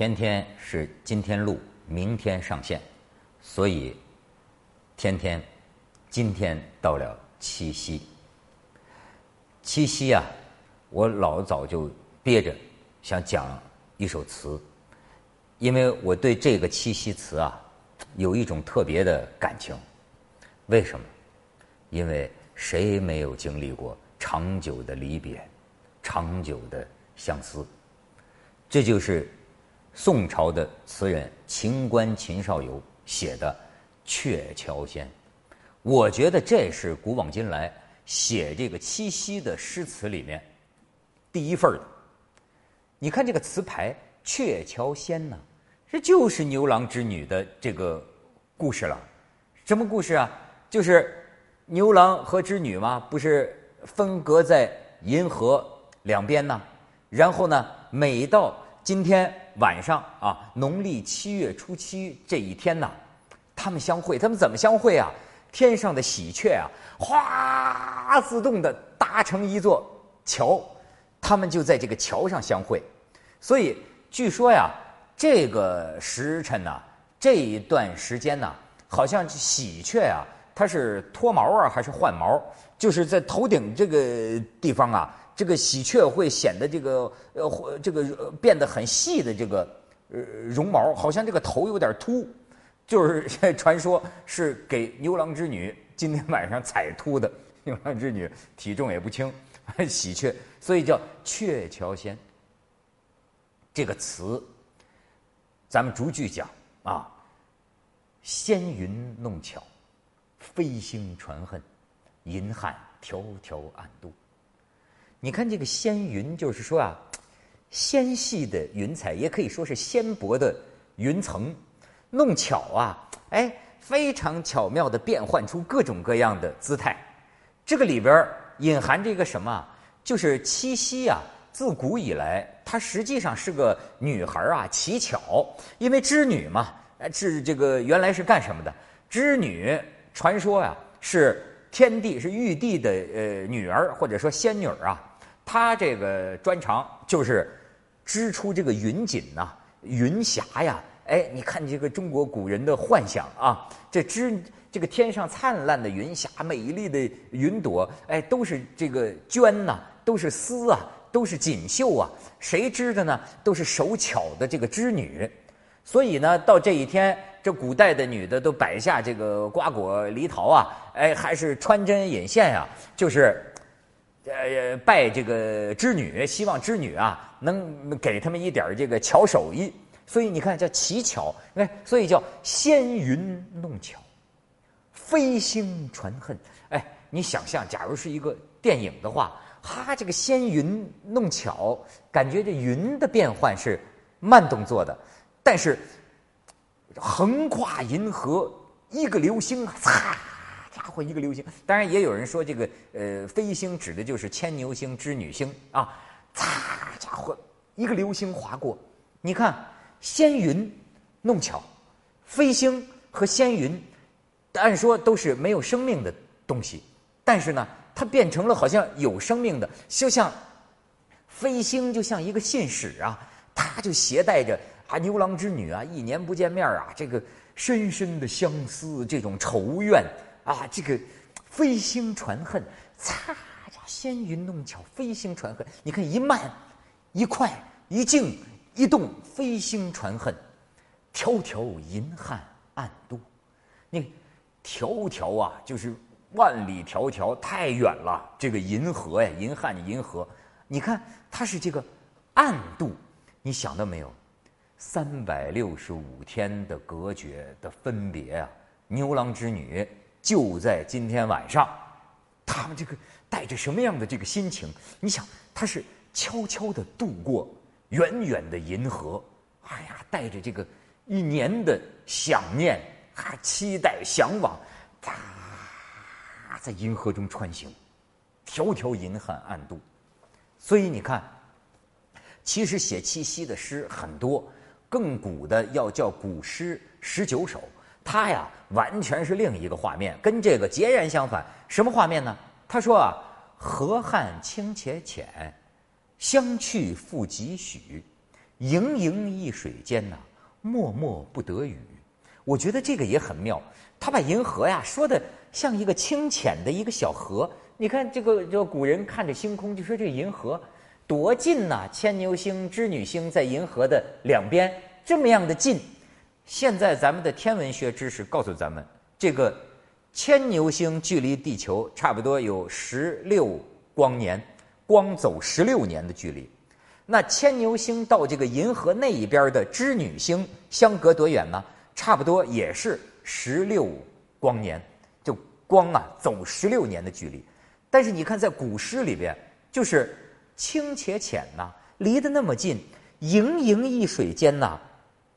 天天是今天录，明天上线，所以天天今天到了七夕。七夕啊，我老早就憋着想讲一首词，因为我对这个七夕词啊有一种特别的感情。为什么？因为谁没有经历过长久的离别、长久的相思？这就是宋朝的词人秦观秦少游写的《鹊桥仙》。我觉得这是古往今来写这个七夕的诗词里面第一份的。你看这个词牌《鹊桥仙》呢，这就是牛郎织女的这个故事了。什么故事啊？就是牛郎和织女嘛，不是分隔在银河两边呢？然后呢，每到今天晚上啊，农历七月初七这一天呐，他们相会。他们怎么相会啊？天上的喜鹊啊，哗，自动的搭成一座桥，他们就在这个桥上相会。所以据说呀，这个时辰呐，这一段时间呐，好像喜鹊啊，它是脱毛啊，还是换毛？就是在头顶这个地方啊。这个喜鹊会显得这个呃，这个变得很细的这个呃绒毛，好像这个头有点秃，就是 传说是给牛郎织女今天晚上踩秃的。牛郎织女体重也不轻，喜鹊，所以叫鹊桥仙。这个词，咱们逐句讲啊。纤云弄巧，飞星传恨，银汉迢迢暗度。你看这个纤云，就是说啊，纤细的云彩，也可以说是纤薄的云层，弄巧啊，哎，非常巧妙的变换出各种各样的姿态。这个里边隐含着一个什么？就是七夕啊，自古以来，它实际上是个女孩啊乞巧，因为织女嘛，是这个原来是干什么的？织女传说呀，是天帝是玉帝的呃女儿，或者说仙女啊。他这个专长就是织出这个云锦呐，云霞呀，哎，你看这个中国古人的幻想啊，这织这个天上灿烂的云霞，美丽的云朵，哎，都是这个绢呐，都是丝啊，都是锦绣啊，谁织的呢？都是手巧的这个织女。所以呢，到这一天，这古代的女的都摆下这个瓜果梨桃啊，哎，还是穿针引线呀，就是。呃，拜这个织女，希望织女啊能给他们一点这个巧手艺，所以你看叫奇巧，哎，所以叫纤云弄巧，飞星传恨。哎，你想象，假如是一个电影的话，哈，这个纤云弄巧，感觉这云的变换是慢动作的，但是横跨银河一个流星啊，擦。家伙，一个流星，当然也有人说这个呃飞星指的就是牵牛星、织女星啊。擦，家伙，一个流星划过，你看仙云弄巧，飞星和仙云，按说都是没有生命的东西，但是呢，它变成了好像有生命的，就像飞星就像一个信使啊，它就携带着啊牛郎织女啊一年不见面啊这个深深的相思这种仇怨。啊，这个飞星传恨，擦呀，纤云弄巧，飞星传恨。你看一慢一快，一静一动，飞星传恨，迢迢银汉暗度。你迢迢啊，就是万里迢迢，太远了。这个银河呀，银汉银河，你看它是这个暗度，你想到没有？三百六十五天的隔绝的分别啊，牛郎织女。就在今天晚上，他们这个带着什么样的这个心情？你想，他是悄悄的渡过远远的银河，哎呀，带着这个一年的想念、啊期待、向往，啊，在银河中穿行，迢迢银汉暗度。所以你看，其实写七夕的诗很多，更古的要叫古诗十九首。他呀，完全是另一个画面，跟这个截然相反。什么画面呢？他说啊：“河汉清且浅，相去复几许？盈盈一水间呐，脉脉不得语。我觉得这个也很妙，他把银河呀说的像一个清浅的一个小河。你看这个，这古人看着星空就说这银河多近呐，牵牛星、织女星在银河的两边，这么样的近。现在咱们的天文学知识告诉咱们，这个牵牛星距离地球差不多有十六光年，光走十六年的距离。那牵牛星到这个银河那一边的织女星相隔多远呢？差不多也是十六光年，就光啊走十六年的距离。但是你看，在古诗里边，就是清且浅呐，离得那么近，盈盈一水间呐，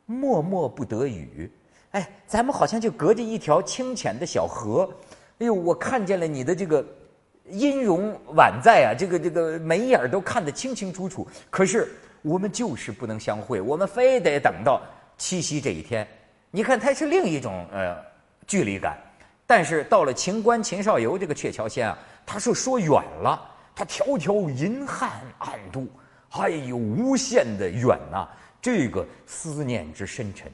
脉脉不得语。哎，咱们好像就隔着一条清浅的小河。哎呦，我看见了你的这个音容宛在啊，这个这个眉眼都看得清清楚楚。可是我们就是不能相会，我们非得等到七夕这一天。你看，它是另一种呃距离感，但是到了秦关秦少游这个鹊桥仙啊，他是说远了，他迢迢银汉暗度，哎呦无限的远呐，这个思念之深沉。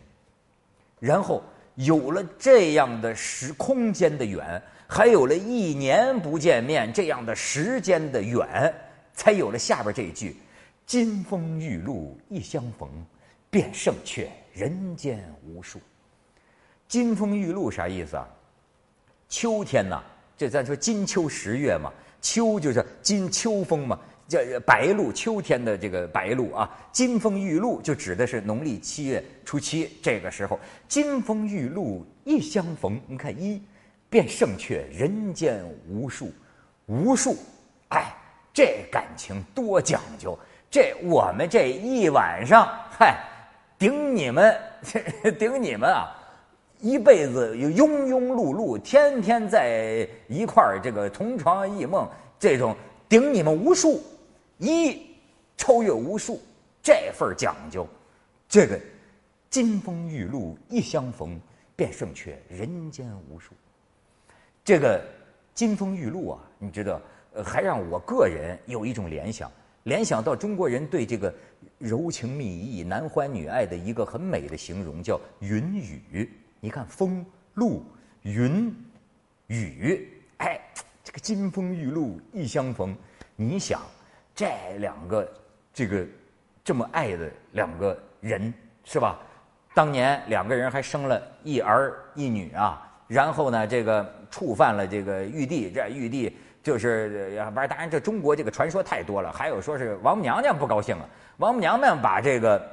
然后有了这样的时空间的远，还有了一年不见面这样的时间的远，才有了下边这一句：“金风玉露一相逢，便胜却人间无数。”金风玉露啥意思啊？秋天呐，这咱说金秋十月嘛，秋就是金秋风嘛，叫白露，秋天的这个白露啊。金风玉露就指的是农历七月初七这个时候，金风玉露一相逢，你看一便胜却人间无数，无数，哎，这感情多讲究，这我们这一晚上，嗨，顶你们，顶你们啊！一辈子庸庸碌碌，天天在一块儿，这个同床异梦，这种顶你们无数，一超越无数，这份讲究，这个金风玉露一相逢，便胜却人间无数。这个金风玉露啊，你知道，还让我个人有一种联想，联想到中国人对这个柔情蜜意、男欢女爱的一个很美的形容，叫云雨。你看风、露、云、雨，哎，这个金风玉露一相逢，你想这两个这个这么爱的两个人是吧？当年两个人还生了一儿一女啊，然后呢，这个触犯了这个玉帝，这玉帝就是不是？当然，这中国这个传说太多了，还有说是王母娘娘不高兴了，王母娘娘把这个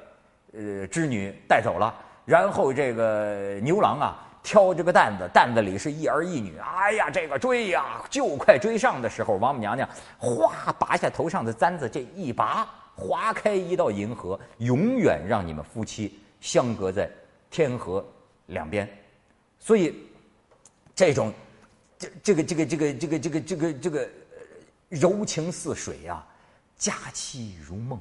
呃织女带走了。然后这个牛郎啊，挑着个担子，担子里是一儿一女。哎呀，这个追呀，就快追上的时候，王母娘娘哗拔下头上的簪子，这一拔，划开一道银河，永远让你们夫妻相隔在天河两边。所以，这种这这个这个这个这个这个这个这个柔情似水呀，佳期如梦。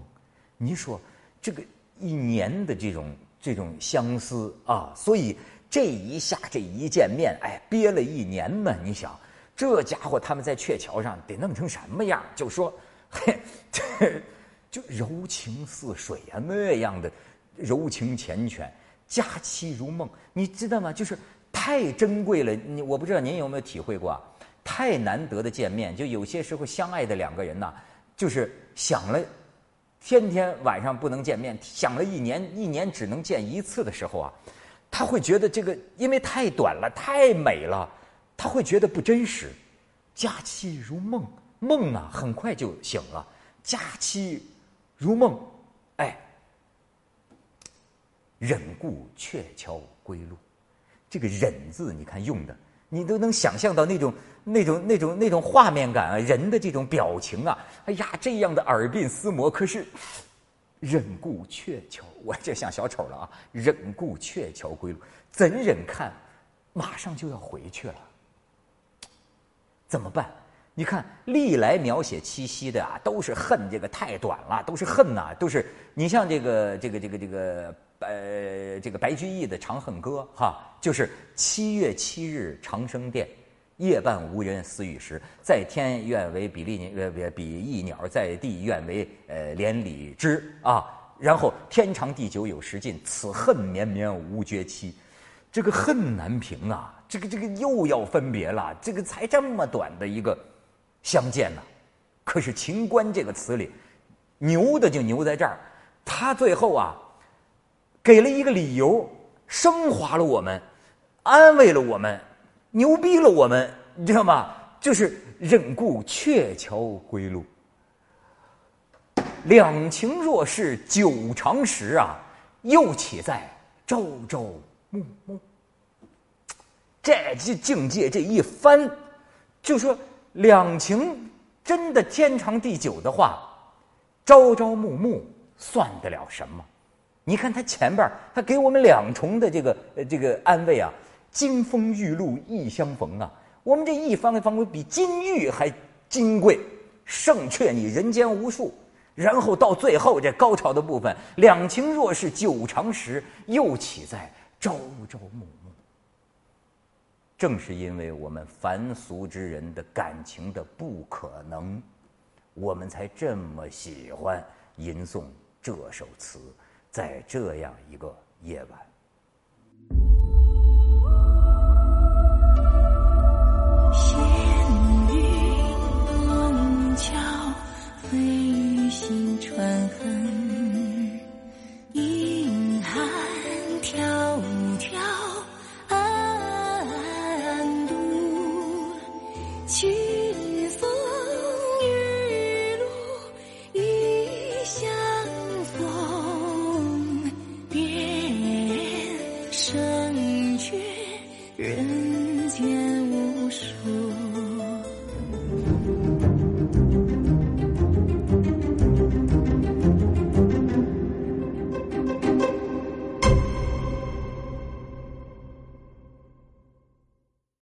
你说这个一年的这种。这种相思啊，所以这一下这一见面，哎，憋了一年呢。你想，这家伙他们在鹊桥上得弄成什么样？就说，嘿，这 就柔情似水啊，那样的柔情缱绻，佳期如梦，你知道吗？就是太珍贵了。你我不知道您有没有体会过啊，太难得的见面，就有些时候相爱的两个人呐，就是想了。天天晚上不能见面，想了一年，一年只能见一次的时候啊，他会觉得这个因为太短了，太美了，他会觉得不真实。佳期如梦，梦呢很快就醒了。佳期如梦，哎，忍顾鹊桥归路，这个忍字你看用的。你都能想象到那种、那种、那种、那种画面感啊，人的这种表情啊，哎呀，这样的耳鬓厮磨。可是，忍顾鹊桥，我这像小丑了啊！忍顾鹊桥归路，怎忍看，马上就要回去了，怎么办？你看，历来描写七夕的啊，都是恨这个太短了，都是恨呐，都是你像这个、这个、这个、这个。呃，这个白居易的《长恨歌》哈，就是七月七日长生殿，夜半无人私语时，在天愿为比利呃比翼鸟，在地愿为呃连理枝啊。然后天长地久有时尽，此恨绵绵无绝期。这个恨难平啊！这个这个又要分别了，这个才这么短的一个相见呢。可是“情关”这个词里，牛的就牛在这儿，他最后啊，给了一个理由，升华了我们，安慰了我们，牛逼了我们，你知道吗？就是忍顾鹊桥归路。两情若是久长时啊，又岂在朝朝暮暮。这这境界这一翻，就说两情真的天长地久的话，朝朝暮暮算得了什么？你看他前边他给我们两重的这个这个安慰啊，金风玉露一相逢啊，我们这一方的方位比金玉还金贵，胜却你人间无数。然后到最后这高潮的部分，两情若是久长时，又岂在朝朝暮暮？正是因为我们凡俗之人的感情的不可能，我们才这么喜欢吟诵这首词，在这样一个夜晚。